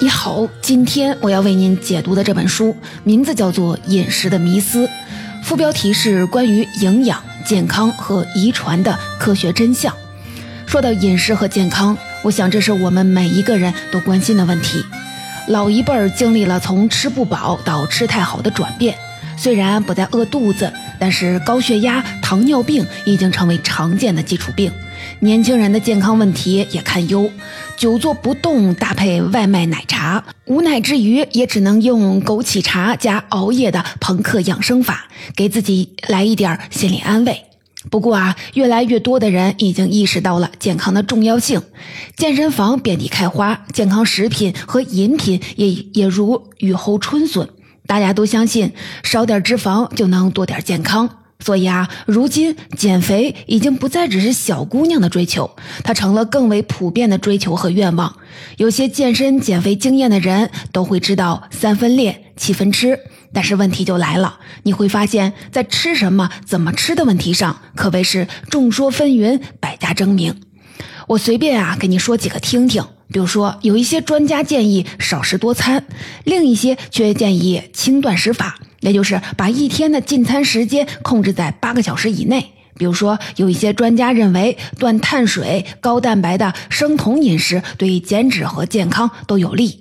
你好，今天我要为您解读的这本书名字叫做《饮食的迷思》，副标题是关于营养、健康和遗传的科学真相。说到饮食和健康，我想这是我们每一个人都关心的问题。老一辈儿经历了从吃不饱到吃太好的转变，虽然不再饿肚子，但是高血压、糖尿病已经成为常见的基础病。年轻人的健康问题也堪忧，久坐不动搭配外卖奶茶，无奈之余也只能用枸杞茶加熬夜的朋克养生法，给自己来一点心理安慰。不过啊，越来越多的人已经意识到了健康的重要性，健身房遍地开花，健康食品和饮品也也如雨后春笋，大家都相信少点脂肪就能多点健康。所以啊，如今减肥已经不再只是小姑娘的追求，它成了更为普遍的追求和愿望。有些健身减肥经验的人都会知道三分练，七分吃。但是问题就来了，你会发现在吃什么、怎么吃的问题上，可谓是众说纷纭，百家争鸣。我随便啊，给你说几个听听。比如说，有一些专家建议少食多餐，另一些却建议轻断食法。也就是把一天的进餐时间控制在八个小时以内。比如说，有一些专家认为断碳水、高蛋白的生酮饮食对减脂和健康都有利。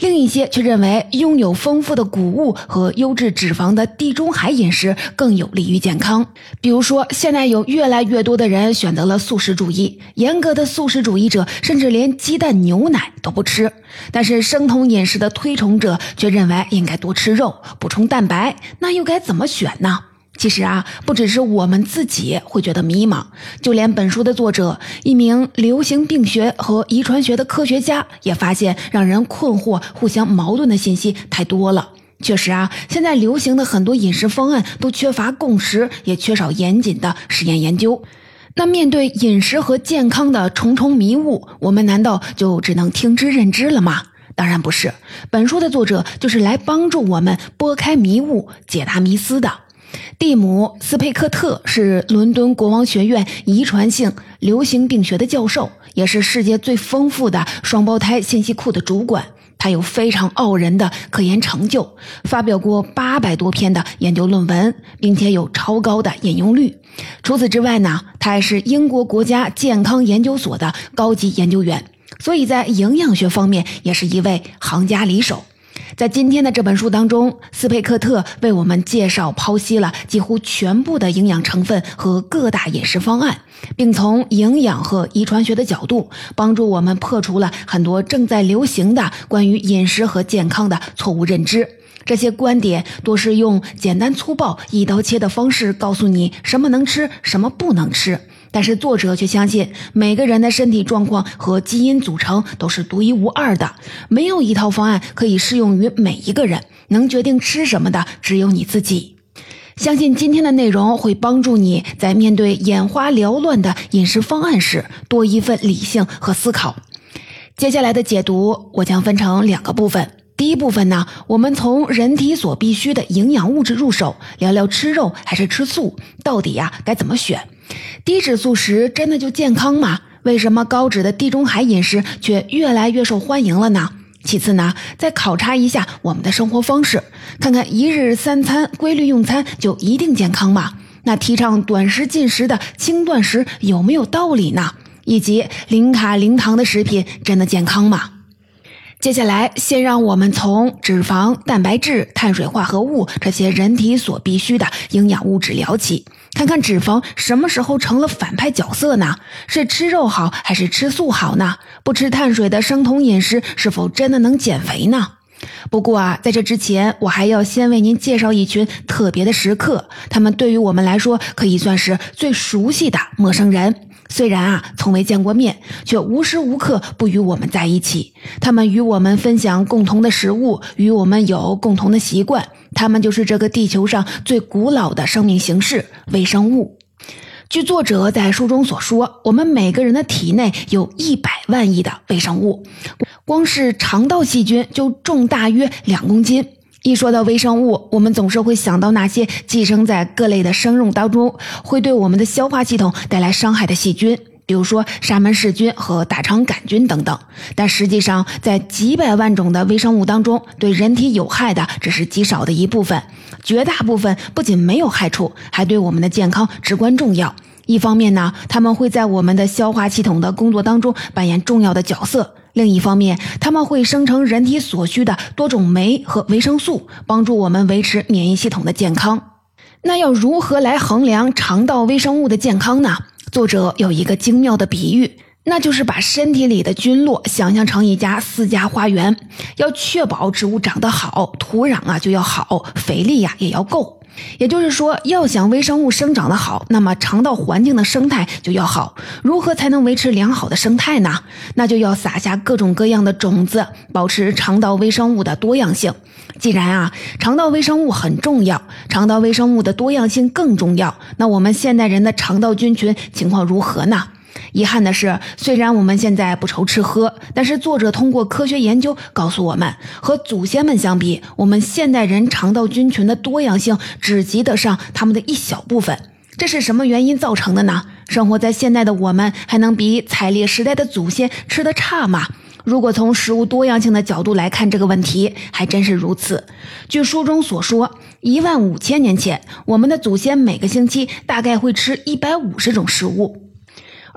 另一些却认为，拥有丰富的谷物和优质脂肪的地中海饮食更有利于健康。比如说，现在有越来越多的人选择了素食主义，严格的素食主义者甚至连鸡蛋、牛奶都不吃。但是，生酮饮食的推崇者却认为应该多吃肉，补充蛋白。那又该怎么选呢？其实啊，不只是我们自己会觉得迷茫，就连本书的作者，一名流行病学和遗传学的科学家，也发现让人困惑、互相矛盾的信息太多了。确实啊，现在流行的很多饮食方案都缺乏共识，也缺少严谨的实验研究。那面对饮食和健康的重重迷雾，我们难道就只能听之任之了吗？当然不是。本书的作者就是来帮助我们拨开迷雾、解答迷思的。蒂姆·斯佩克特是伦敦国王学院遗传性流行病学的教授，也是世界最丰富的双胞胎信息库的主管。他有非常傲人的科研成就，发表过八百多篇的研究论文，并且有超高的引用率。除此之外呢，他还是英国国家健康研究所的高级研究员，所以在营养学方面也是一位行家里手。在今天的这本书当中，斯佩克特为我们介绍、剖析了几乎全部的营养成分和各大饮食方案，并从营养和遗传学的角度，帮助我们破除了很多正在流行的关于饮食和健康的错误认知。这些观点多是用简单粗暴、一刀切的方式告诉你什么能吃，什么不能吃。但是作者却相信，每个人的身体状况和基因组成都是独一无二的，没有一套方案可以适用于每一个人。能决定吃什么的只有你自己。相信今天的内容会帮助你在面对眼花缭乱的饮食方案时，多一份理性和思考。接下来的解读，我将分成两个部分。第一部分呢，我们从人体所必需的营养物质入手，聊聊吃肉还是吃素，到底呀该怎么选？低脂素食真的就健康吗？为什么高脂的地中海饮食却越来越受欢迎了呢？其次呢，再考察一下我们的生活方式，看看一日三餐规律用餐就一定健康吗？那提倡短时进食的轻断食有没有道理呢？以及零卡零糖的食品真的健康吗？接下来，先让我们从脂肪、蛋白质、碳水化合物这些人体所必需的营养物质聊起，看看脂肪什么时候成了反派角色呢？是吃肉好还是吃素好呢？不吃碳水的生酮饮食是否真的能减肥呢？不过啊，在这之前，我还要先为您介绍一群特别的食客，他们对于我们来说可以算是最熟悉的陌生人。虽然啊，从未见过面，却无时无刻不与我们在一起。他们与我们分享共同的食物，与我们有共同的习惯。他们就是这个地球上最古老的生命形式——微生物。据作者在书中所说，我们每个人的体内有一百万亿的微生物，光是肠道细菌就重大约两公斤。一说到微生物，我们总是会想到那些寄生在各类的生肉当中，会对我们的消化系统带来伤害的细菌。比如说沙门氏菌和大肠杆菌等等。但实际上，在几百万种的微生物当中，对人体有害的只是极少的一部分，绝大部分不仅没有害处，还对我们的健康至关重要。一方面呢，他们会在我们的消化系统的工作当中扮演重要的角色；另一方面，他们会生成人体所需的多种酶和维生素，帮助我们维持免疫系统的健康。那要如何来衡量肠道微生物的健康呢？作者有一个精妙的比喻，那就是把身体里的菌落想象成一家私家花园，要确保植物长得好，土壤啊就要好，肥力呀也要够。也就是说，要想微生物生长的好，那么肠道环境的生态就要好。如何才能维持良好的生态呢？那就要撒下各种各样的种子，保持肠道微生物的多样性。既然啊，肠道微生物很重要，肠道微生物的多样性更重要，那我们现代人的肠道菌群情况如何呢？遗憾的是，虽然我们现在不愁吃喝，但是作者通过科学研究告诉我们，和祖先们相比，我们现代人肠道菌群的多样性只及得上他们的一小部分。这是什么原因造成的呢？生活在现代的我们，还能比采猎时代的祖先吃得差吗？如果从食物多样性的角度来看这个问题，还真是如此。据书中所说，一万五千年前，我们的祖先每个星期大概会吃一百五十种食物。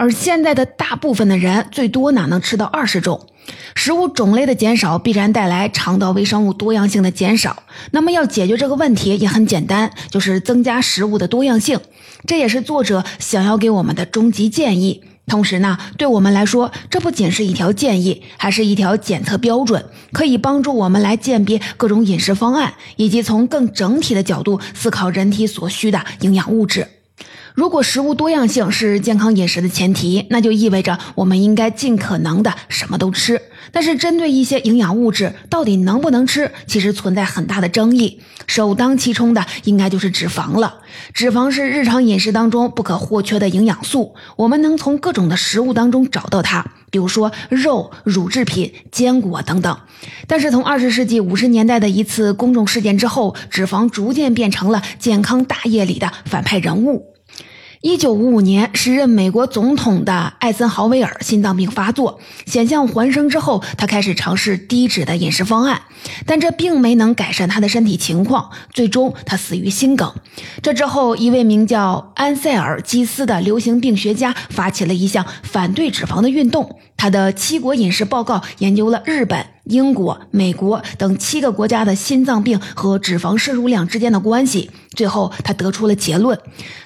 而现在的大部分的人，最多哪能吃到二十种？食物种类的减少必然带来肠道微生物多样性的减少。那么要解决这个问题也很简单，就是增加食物的多样性。这也是作者想要给我们的终极建议。同时呢，对我们来说，这不仅是一条建议，还是一条检测标准，可以帮助我们来鉴别各种饮食方案，以及从更整体的角度思考人体所需的营养物质。如果食物多样性是健康饮食的前提，那就意味着我们应该尽可能的什么都吃。但是，针对一些营养物质到底能不能吃，其实存在很大的争议。首当其冲的应该就是脂肪了。脂肪是日常饮食当中不可或缺的营养素，我们能从各种的食物当中找到它，比如说肉、乳制品、坚果等等。但是，从二十世纪五十年代的一次公众事件之后，脂肪逐渐变成了健康大业里的反派人物。一九五五年，时任美国总统的艾森豪威尔心脏病发作，险象环生之后，他开始尝试低脂的饮食方案，但这并没能改善他的身体情况，最终他死于心梗。这之后，一位名叫安塞尔基斯的流行病学家发起了一项反对脂肪的运动。他的七国饮食报告研究了日本、英国、美国等七个国家的心脏病和脂肪摄入量之间的关系。最后，他得出了结论：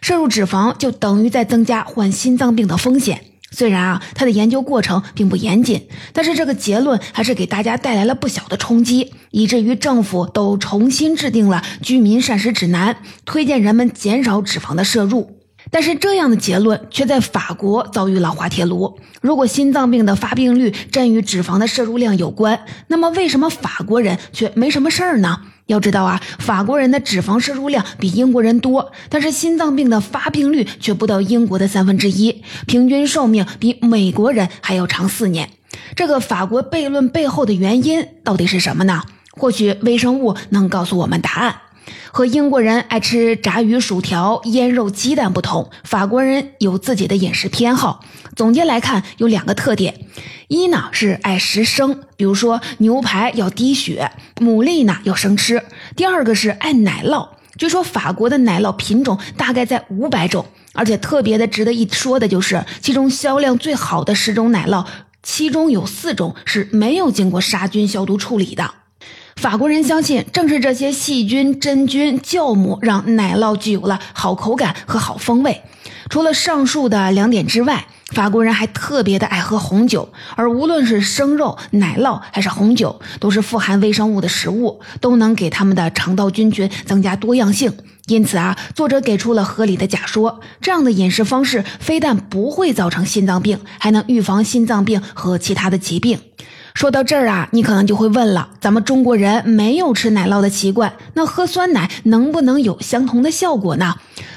摄入脂肪就等于在增加患心脏病的风险。虽然啊，他的研究过程并不严谨，但是这个结论还是给大家带来了不小的冲击，以至于政府都重新制定了居民膳食指南，推荐人们减少脂肪的摄入。但是这样的结论却在法国遭遇了滑铁卢。如果心脏病的发病率真与脂肪的摄入量有关，那么为什么法国人却没什么事儿呢？要知道啊，法国人的脂肪摄入量比英国人多，但是心脏病的发病率却不到英国的三分之一，平均寿命比美国人还要长四年。这个法国悖论背后的原因到底是什么呢？或许微生物能告诉我们答案。和英国人爱吃炸鱼薯条、腌肉鸡蛋不同，法国人有自己的饮食偏好。总结来看，有两个特点：一呢是爱食生，比如说牛排要滴血，牡蛎呢要生吃；第二个是爱奶酪，据说法国的奶酪品种大概在五百种，而且特别的值得一说的就是，其中销量最好的十种奶酪，其中有四种是没有经过杀菌消毒处理的。法国人相信，正是这些细菌、真菌、酵母，让奶酪具有了好口感和好风味。除了上述的两点之外，法国人还特别的爱喝红酒，而无论是生肉、奶酪还是红酒，都是富含微生物的食物，都能给他们的肠道菌群增加多样性。因此啊，作者给出了合理的假说：这样的饮食方式非但不会造成心脏病，还能预防心脏病和其他的疾病。说到这儿啊，你可能就会问了：咱们中国人没有吃奶酪的习惯，那喝酸奶能不能有相同的效果呢？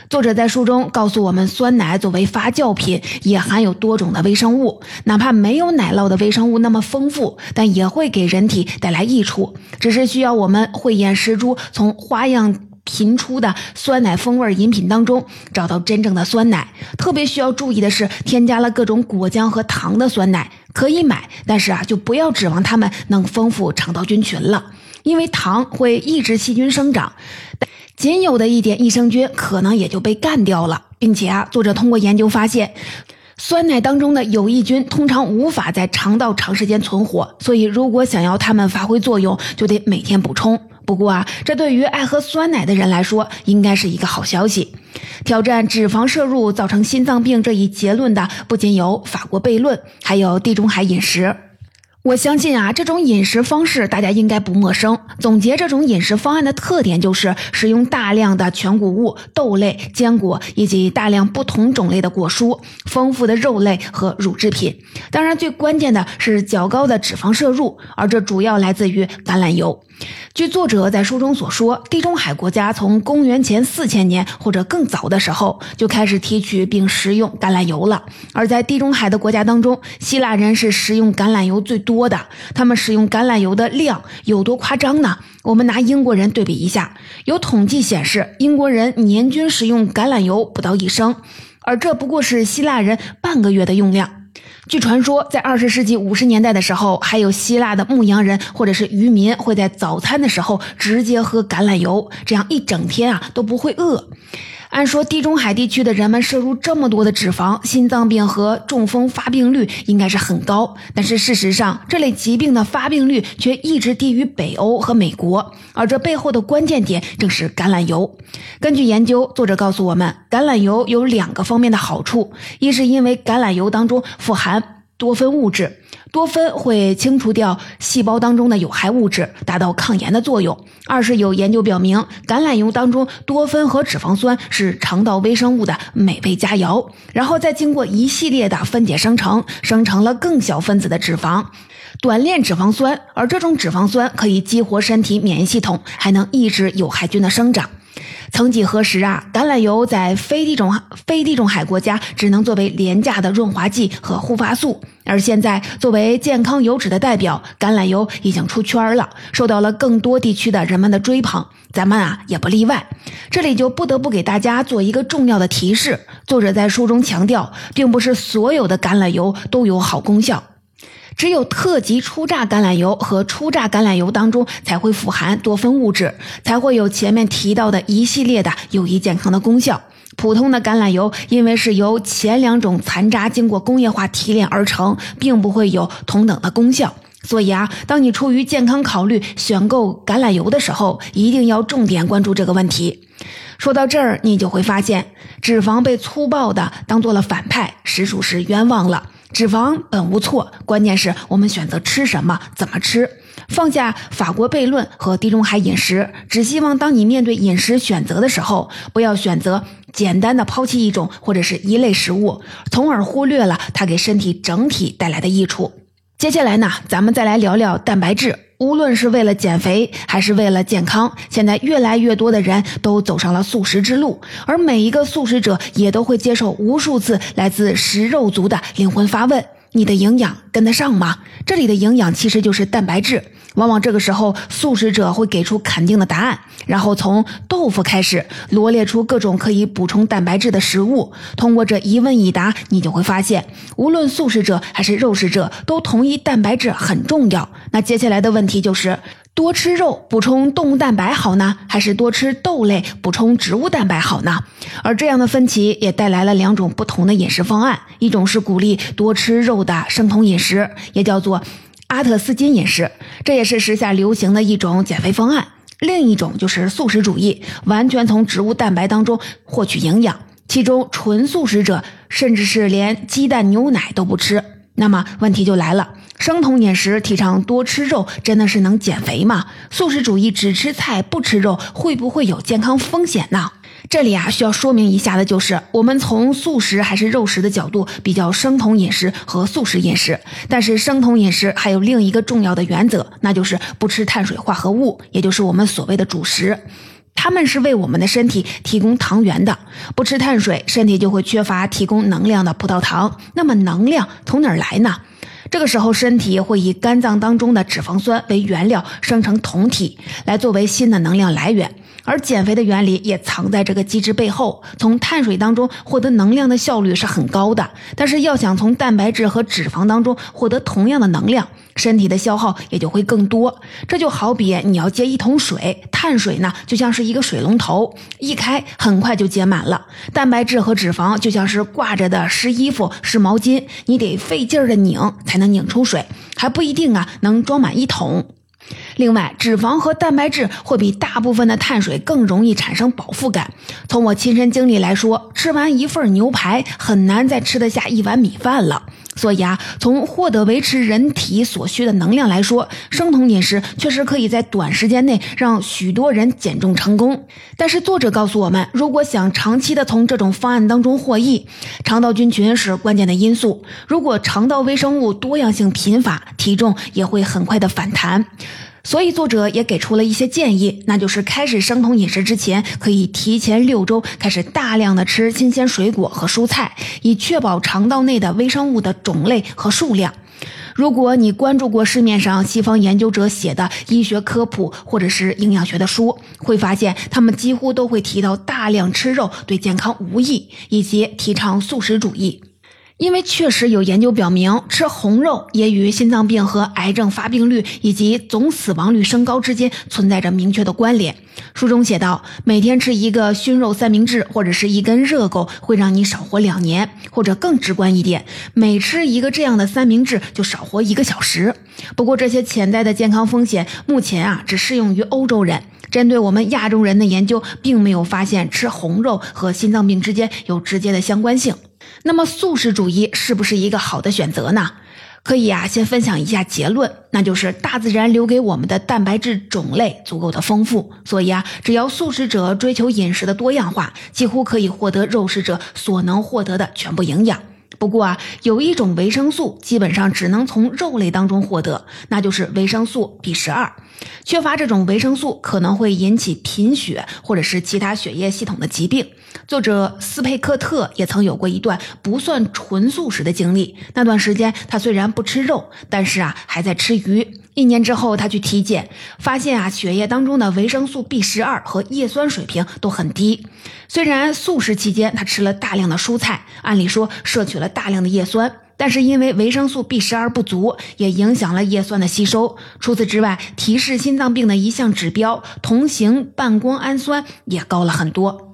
作者在书中告诉我们，酸奶作为发酵品，也含有多种的微生物，哪怕没有奶酪的微生物那么丰富，但也会给人体带来益处。只是需要我们慧眼识珠，从花样。频出的酸奶风味饮品当中找到真正的酸奶。特别需要注意的是，添加了各种果浆和糖的酸奶可以买，但是啊，就不要指望它们能丰富肠道菌群了，因为糖会抑制细菌生长。仅有的一点益生菌可能也就被干掉了，并且啊，作者通过研究发现，酸奶当中的有益菌通常无法在肠道长时间存活，所以如果想要它们发挥作用，就得每天补充。不过啊，这对于爱喝酸奶的人来说，应该是一个好消息。挑战脂肪摄入造成心脏病这一结论的，不仅有法国悖论，还有地中海饮食。我相信啊，这种饮食方式大家应该不陌生。总结这种饮食方案的特点，就是使用大量的全谷物、豆类、坚果以及大量不同种类的果蔬，丰富的肉类和乳制品。当然，最关键的是较高的脂肪摄入，而这主要来自于橄榄油。据作者在书中所说，地中海国家从公元前四千年或者更早的时候就开始提取并食用橄榄油了。而在地中海的国家当中，希腊人是食用橄榄油最多的。他们使用橄榄油的量有多夸张呢？我们拿英国人对比一下，有统计显示，英国人年均使用橄榄油不到一升，而这不过是希腊人半个月的用量。据传说，在二十世纪五十年代的时候，还有希腊的牧羊人或者是渔民会在早餐的时候直接喝橄榄油，这样一整天啊都不会饿。按说地中海地区的人们摄入这么多的脂肪，心脏病和中风发病率应该是很高。但是事实上，这类疾病的发病率却一直低于北欧和美国。而这背后的关键点正是橄榄油。根据研究，作者告诉我们，橄榄油有两个方面的好处：一是因为橄榄油当中富含多酚物质。多酚会清除掉细胞当中的有害物质，达到抗炎的作用。二是有研究表明，橄榄油当中多酚和脂肪酸是肠道微生物的美味佳肴，然后再经过一系列的分解生成，生成了更小分子的脂肪，短链脂肪酸。而这种脂肪酸可以激活身体免疫系统，还能抑制有害菌的生长。曾几何时啊，橄榄油在非地中非地中海国家只能作为廉价的润滑剂和护发素，而现在作为健康油脂的代表，橄榄油已经出圈了，受到了更多地区的人们的追捧，咱们啊也不例外。这里就不得不给大家做一个重要的提示：作者在书中强调，并不是所有的橄榄油都有好功效。只有特级初榨橄榄油和初榨橄榄油当中才会富含多酚物质，才会有前面提到的一系列的有益健康的功效。普通的橄榄油因为是由前两种残渣经过工业化提炼而成，并不会有同等的功效。所以啊，当你出于健康考虑选购橄榄油的时候，一定要重点关注这个问题。说到这儿，你就会发现，脂肪被粗暴的当做了反派，实属是冤枉了。脂肪本无错，关键是我们选择吃什么、怎么吃。放下法国悖论和地中海饮食，只希望当你面对饮食选择的时候，不要选择简单的抛弃一种或者是一类食物，从而忽略了它给身体整体带来的益处。接下来呢，咱们再来聊聊蛋白质。无论是为了减肥还是为了健康，现在越来越多的人都走上了素食之路，而每一个素食者也都会接受无数次来自食肉族的灵魂发问：你的营养跟得上吗？这里的营养其实就是蛋白质。往往这个时候，素食者会给出肯定的答案，然后从豆腐开始罗列出各种可以补充蛋白质的食物。通过这一问一答，你就会发现，无论素食者还是肉食者都同意蛋白质很重要。那接下来的问题就是：多吃肉补充动物蛋白好呢，还是多吃豆类补充植物蛋白好呢？而这样的分歧也带来了两种不同的饮食方案：一种是鼓励多吃肉的生酮饮食，也叫做。阿特斯金饮食，这也是时下流行的一种减肥方案。另一种就是素食主义，完全从植物蛋白当中获取营养。其中纯素食者甚至是连鸡蛋、牛奶都不吃。那么问题就来了：生酮饮食提倡多吃肉，真的是能减肥吗？素食主义只吃菜不吃肉，会不会有健康风险呢？这里啊，需要说明一下的就是，我们从素食还是肉食的角度比较生酮饮食和素食饮食。但是生酮饮食还有另一个重要的原则，那就是不吃碳水化合物，也就是我们所谓的主食。它们是为我们的身体提供糖原的。不吃碳水，身体就会缺乏提供能量的葡萄糖。那么能量从哪儿来呢？这个时候，身体会以肝脏当中的脂肪酸为原料，生成酮体，来作为新的能量来源。而减肥的原理也藏在这个机制背后。从碳水当中获得能量的效率是很高的，但是要想从蛋白质和脂肪当中获得同样的能量，身体的消耗也就会更多。这就好比你要接一桶水，碳水呢就像是一个水龙头，一开很快就接满了；蛋白质和脂肪就像是挂着的湿衣服、湿毛巾，你得费劲儿的拧才能拧出水，还不一定啊能装满一桶。另外，脂肪和蛋白质会比大部分的碳水更容易产生饱腹感。从我亲身经历来说，吃完一份牛排，很难再吃得下一碗米饭了。所以啊，从获得维持人体所需的能量来说，生酮饮食确实可以在短时间内让许多人减重成功。但是作者告诉我们，如果想长期的从这种方案当中获益，肠道菌群是关键的因素。如果肠道微生物多样性贫乏，体重也会很快的反弹。所以，作者也给出了一些建议，那就是开始生酮饮食之前，可以提前六周开始大量的吃新鲜水果和蔬菜，以确保肠道内的微生物的种类和数量。如果你关注过市面上西方研究者写的医学科普或者是营养学的书，会发现他们几乎都会提到大量吃肉对健康无益，以及提倡素食主义。因为确实有研究表明，吃红肉也与心脏病和癌症发病率以及总死亡率升高之间存在着明确的关联。书中写道，每天吃一个熏肉三明治或者是一根热狗，会让你少活两年，或者更直观一点，每吃一个这样的三明治就少活一个小时。不过，这些潜在的健康风险目前啊只适用于欧洲人，针对我们亚洲人的研究并没有发现吃红肉和心脏病之间有直接的相关性。那么素食主义是不是一个好的选择呢？可以啊，先分享一下结论，那就是大自然留给我们的蛋白质种类足够的丰富，所以啊，只要素食者追求饮食的多样化，几乎可以获得肉食者所能获得的全部营养。不过啊，有一种维生素基本上只能从肉类当中获得，那就是维生素 B 十二。缺乏这种维生素可能会引起贫血或者是其他血液系统的疾病。作者斯佩克特也曾有过一段不算纯素食的经历。那段时间，他虽然不吃肉，但是啊，还在吃鱼。一年之后，他去体检，发现啊，血液当中的维生素 B 十二和叶酸水平都很低。虽然素食期间他吃了大量的蔬菜，按理说摄取了大量的叶酸，但是因为维生素 B 十二不足，也影响了叶酸的吸收。除此之外，提示心脏病的一项指标同型半胱氨酸也高了很多。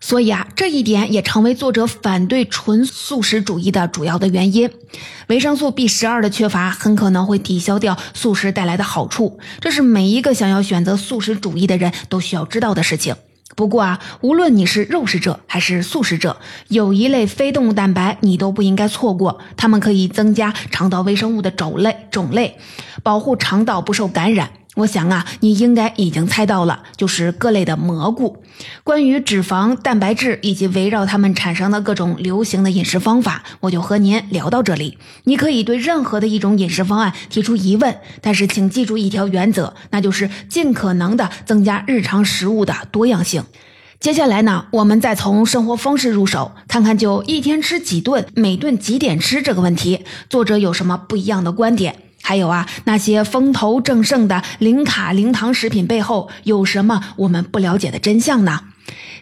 所以啊，这一点也成为作者反对纯素食主义的主要的原因。维生素 B 十二的缺乏很可能会抵消掉素食带来的好处，这是每一个想要选择素食主义的人都需要知道的事情。不过啊，无论你是肉食者还是素食者，有一类非动物蛋白你都不应该错过，它们可以增加肠道微生物的种类，种类保护肠道不受感染。我想啊，你应该已经猜到了，就是各类的蘑菇。关于脂肪、蛋白质以及围绕它们产生的各种流行的饮食方法，我就和您聊到这里。你可以对任何的一种饮食方案提出疑问，但是请记住一条原则，那就是尽可能的增加日常食物的多样性。接下来呢，我们再从生活方式入手，看看就一天吃几顿，每顿几点吃这个问题，作者有什么不一样的观点。还有啊，那些风头正盛的零卡零糖食品背后有什么我们不了解的真相呢？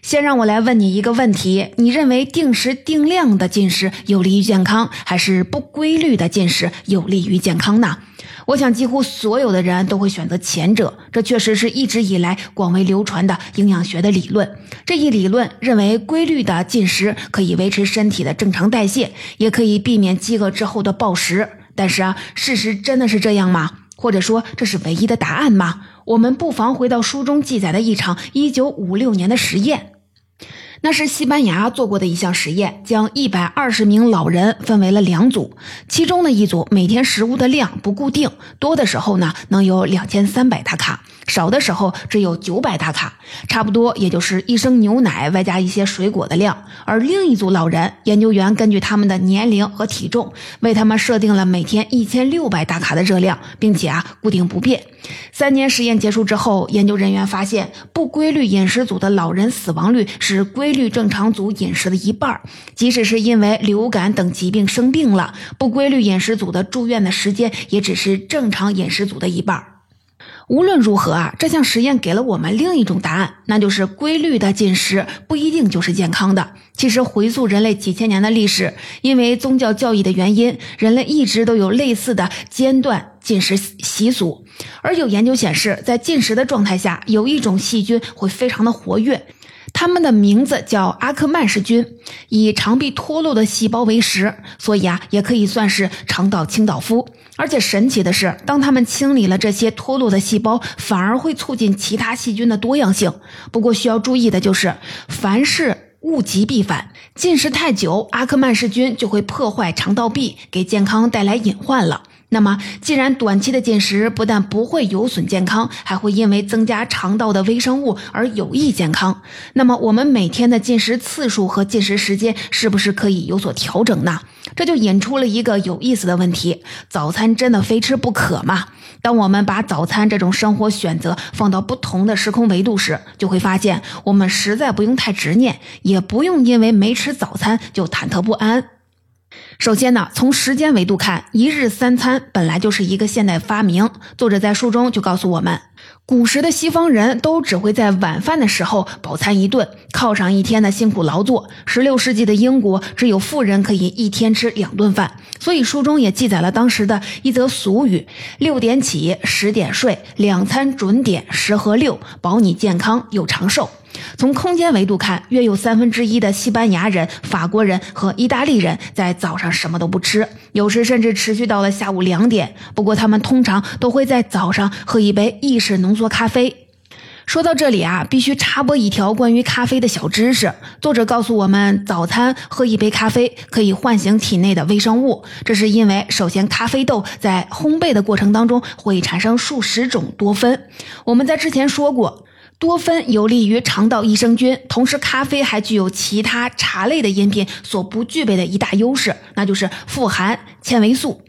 先让我来问你一个问题：你认为定时定量的进食有利于健康，还是不规律的进食有利于健康呢？我想，几乎所有的人都会选择前者。这确实是一直以来广为流传的营养学的理论。这一理论认为，规律的进食可以维持身体的正常代谢，也可以避免饥饿之后的暴食。但是啊，事实真的是这样吗？或者说这是唯一的答案吗？我们不妨回到书中记载的一场1956年的实验，那是西班牙做过的一项实验，将120名老人分为了两组，其中的一组每天食物的量不固定，多的时候呢能有2300大卡。少的时候只有九百大卡，差不多也就是一升牛奶外加一些水果的量。而另一组老人，研究员根据他们的年龄和体重，为他们设定了每天一千六百大卡的热量，并且啊固定不变。三年实验结束之后，研究人员发现，不规律饮食组的老人死亡率是规规律正常组饮食的一半。即使是因为流感等疾病生病了，不规律饮食组的住院的时间也只是正常饮食组的一半。无论如何啊，这项实验给了我们另一种答案，那就是规律的进食不一定就是健康的。其实回溯人类几千年的历史，因为宗教教义的原因，人类一直都有类似的间断进食习俗。而有研究显示，在进食的状态下，有一种细菌会非常的活跃。它们的名字叫阿克曼氏菌，以肠壁脱落的细胞为食，所以啊，也可以算是肠道清道夫。而且神奇的是，当他们清理了这些脱落的细胞，反而会促进其他细菌的多样性。不过需要注意的就是，凡事物极必反，进食太久，阿克曼氏菌就会破坏肠道壁，给健康带来隐患了。那么，既然短期的进食不但不会有损健康，还会因为增加肠道的微生物而有益健康，那么我们每天的进食次数和进食时间是不是可以有所调整呢？这就引出了一个有意思的问题：早餐真的非吃不可吗？当我们把早餐这种生活选择放到不同的时空维度时，就会发现，我们实在不用太执念，也不用因为没吃早餐就忐忑不安。首先呢，从时间维度看，一日三餐本来就是一个现代发明。作者在书中就告诉我们，古时的西方人都只会在晚饭的时候饱餐一顿，犒赏一天的辛苦劳作。十六世纪的英国，只有富人可以一天吃两顿饭，所以书中也记载了当时的一则俗语：六点起，十点睡，两餐准点，十和六，保你健康又长寿。从空间维度看，约有三分之一的西班牙人、法国人和意大利人在早上什么都不吃，有时甚至持续到了下午两点。不过，他们通常都会在早上喝一杯意式浓缩咖啡。说到这里啊，必须插播一条关于咖啡的小知识。作者告诉我们，早餐喝一杯咖啡可以唤醒体内的微生物，这是因为首先，咖啡豆在烘焙的过程当中会产生数十种多酚。我们在之前说过。多酚有利于肠道益生菌，同时咖啡还具有其他茶类的饮品所不具备的一大优势，那就是富含纤维素。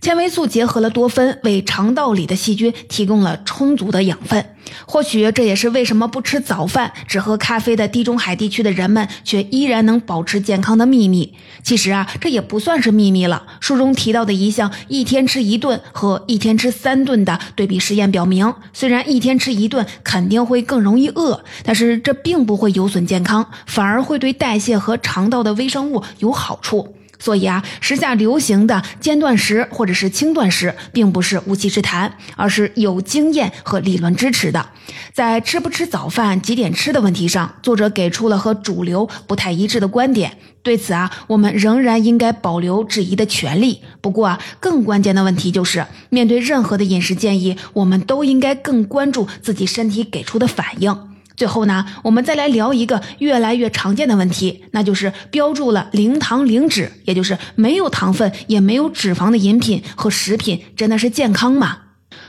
纤维素结合了多酚，为肠道里的细菌提供了充足的养分。或许这也是为什么不吃早饭只喝咖啡的地中海地区的人们却依然能保持健康的秘密。其实啊，这也不算是秘密了。书中提到的一项一天吃一顿和一天吃三顿的对比实验表明，虽然一天吃一顿肯定会更容易饿，但是这并不会有损健康，反而会对代谢和肠道的微生物有好处。所以啊，时下流行的间断食或者是轻断食，并不是无稽之谈，而是有经验和理论支持的。在吃不吃早饭、几点吃的问题上，作者给出了和主流不太一致的观点。对此啊，我们仍然应该保留质疑的权利。不过啊，更关键的问题就是，面对任何的饮食建议，我们都应该更关注自己身体给出的反应。最后呢，我们再来聊一个越来越常见的问题，那就是标注了零糖零脂，也就是没有糖分也没有脂肪的饮品和食品，真的是健康吗？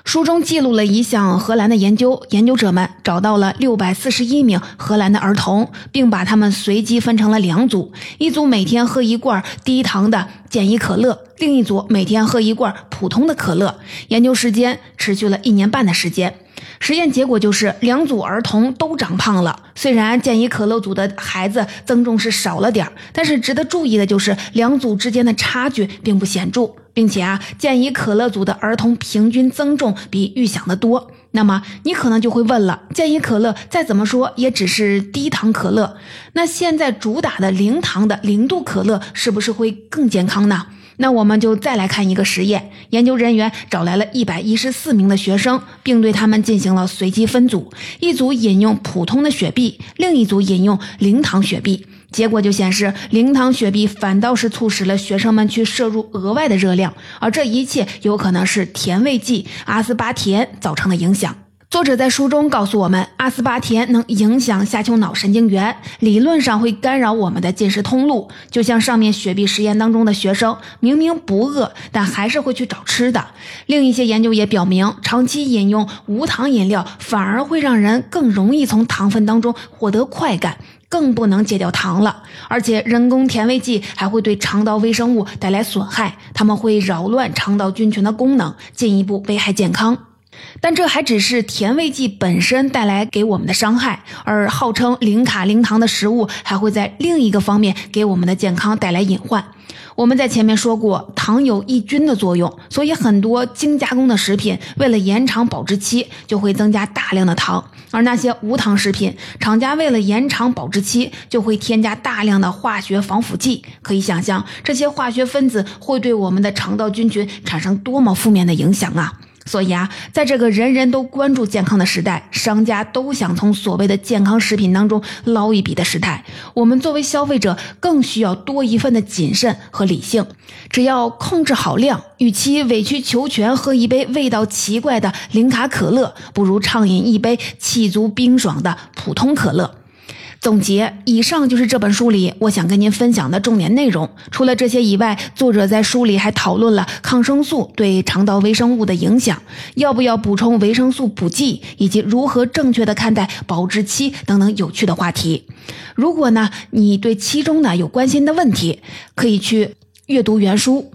书中记录了一项荷兰的研究，研究者们找到了六百四十一名荷兰的儿童，并把他们随机分成了两组，一组每天喝一罐低糖的健怡可乐，另一组每天喝一罐普通的可乐。研究时间持续了一年半的时间。实验结果就是两组儿童都长胖了。虽然健怡可乐组的孩子增重是少了点但是值得注意的就是两组之间的差距并不显著，并且啊，健怡可乐组的儿童平均增重比预想的多。那么你可能就会问了：健怡可乐再怎么说也只是低糖可乐，那现在主打的零糖的零度可乐是不是会更健康呢？那我们就再来看一个实验，研究人员找来了一百一十四名的学生，并对他们进行了随机分组，一组饮用普通的雪碧，另一组饮用零糖雪碧。结果就显示，零糖雪碧反倒是促使了学生们去摄入额外的热量，而这一切有可能是甜味剂阿斯巴甜造成的影响。作者在书中告诉我们，阿斯巴甜能影响下丘脑神经元，理论上会干扰我们的进食通路。就像上面雪碧实验当中的学生，明明不饿，但还是会去找吃的。另一些研究也表明，长期饮用无糖饮料反而会让人更容易从糖分当中获得快感，更不能戒掉糖了。而且，人工甜味剂还会对肠道微生物带来损害，它们会扰乱肠道菌群的功能，进一步危害健康。但这还只是甜味剂本身带来给我们的伤害，而号称零卡零糖的食物还会在另一个方面给我们的健康带来隐患。我们在前面说过，糖有抑菌的作用，所以很多精加工的食品为了延长保质期，就会增加大量的糖；而那些无糖食品，厂家为了延长保质期，就会添加大量的化学防腐剂。可以想象，这些化学分子会对我们的肠道菌群产生多么负面的影响啊！所以啊，在这个人人都关注健康的时代，商家都想从所谓的健康食品当中捞一笔的时代，我们作为消费者更需要多一份的谨慎和理性。只要控制好量，与其委曲求全喝一杯味道奇怪的零卡可乐，不如畅饮一杯气足冰爽的普通可乐。总结，以上就是这本书里我想跟您分享的重点内容。除了这些以外，作者在书里还讨论了抗生素对肠道微生物的影响，要不要补充维生素补剂，以及如何正确的看待保质期等等有趣的话题。如果呢，你对其中呢有关心的问题，可以去阅读原书。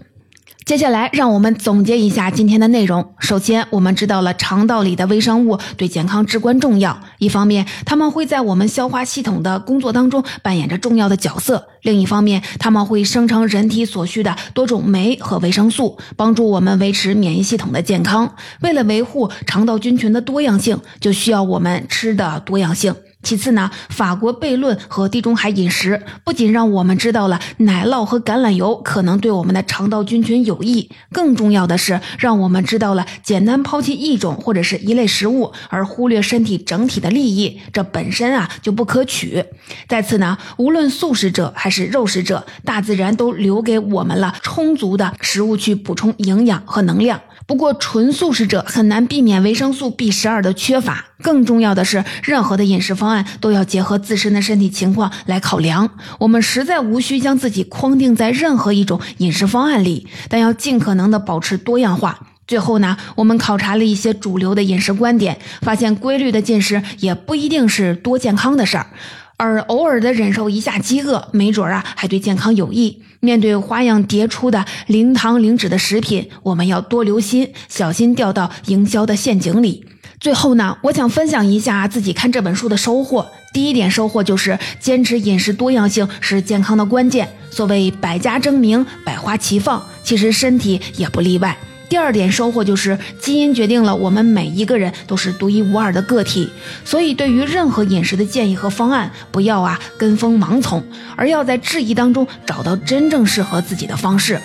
接下来，让我们总结一下今天的内容。首先，我们知道了肠道里的微生物对健康至关重要。一方面，它们会在我们消化系统的工作当中扮演着重要的角色；另一方面，它们会生成人体所需的多种酶和维生素，帮助我们维持免疫系统的健康。为了维护肠道菌群的多样性，就需要我们吃的多样性。其次呢，法国悖论和地中海饮食不仅让我们知道了奶酪和橄榄油可能对我们的肠道菌群有益，更重要的是让我们知道了简单抛弃一种或者是一类食物而忽略身体整体的利益，这本身啊就不可取。再次呢，无论素食者还是肉食者，大自然都留给我们了充足的食物去补充营养和能量。不过，纯素食者很难避免维生素 B 十二的缺乏。更重要的是，任何的饮食方案都要结合自身的身体情况来考量。我们实在无需将自己框定在任何一种饮食方案里，但要尽可能的保持多样化。最后呢，我们考察了一些主流的饮食观点，发现规律的进食也不一定是多健康的事儿，而偶尔的忍受一下饥饿，没准啊还对健康有益。面对花样迭出的零糖零脂的食品，我们要多留心，小心掉到营销的陷阱里。最后呢，我想分享一下自己看这本书的收获。第一点收获就是坚持饮食多样性是健康的关键。所谓百家争鸣，百花齐放，其实身体也不例外。第二点收获就是基因决定了我们每一个人都是独一无二的个体，所以对于任何饮食的建议和方案，不要啊跟风盲从，而要在质疑当中找到真正适合自己的方式。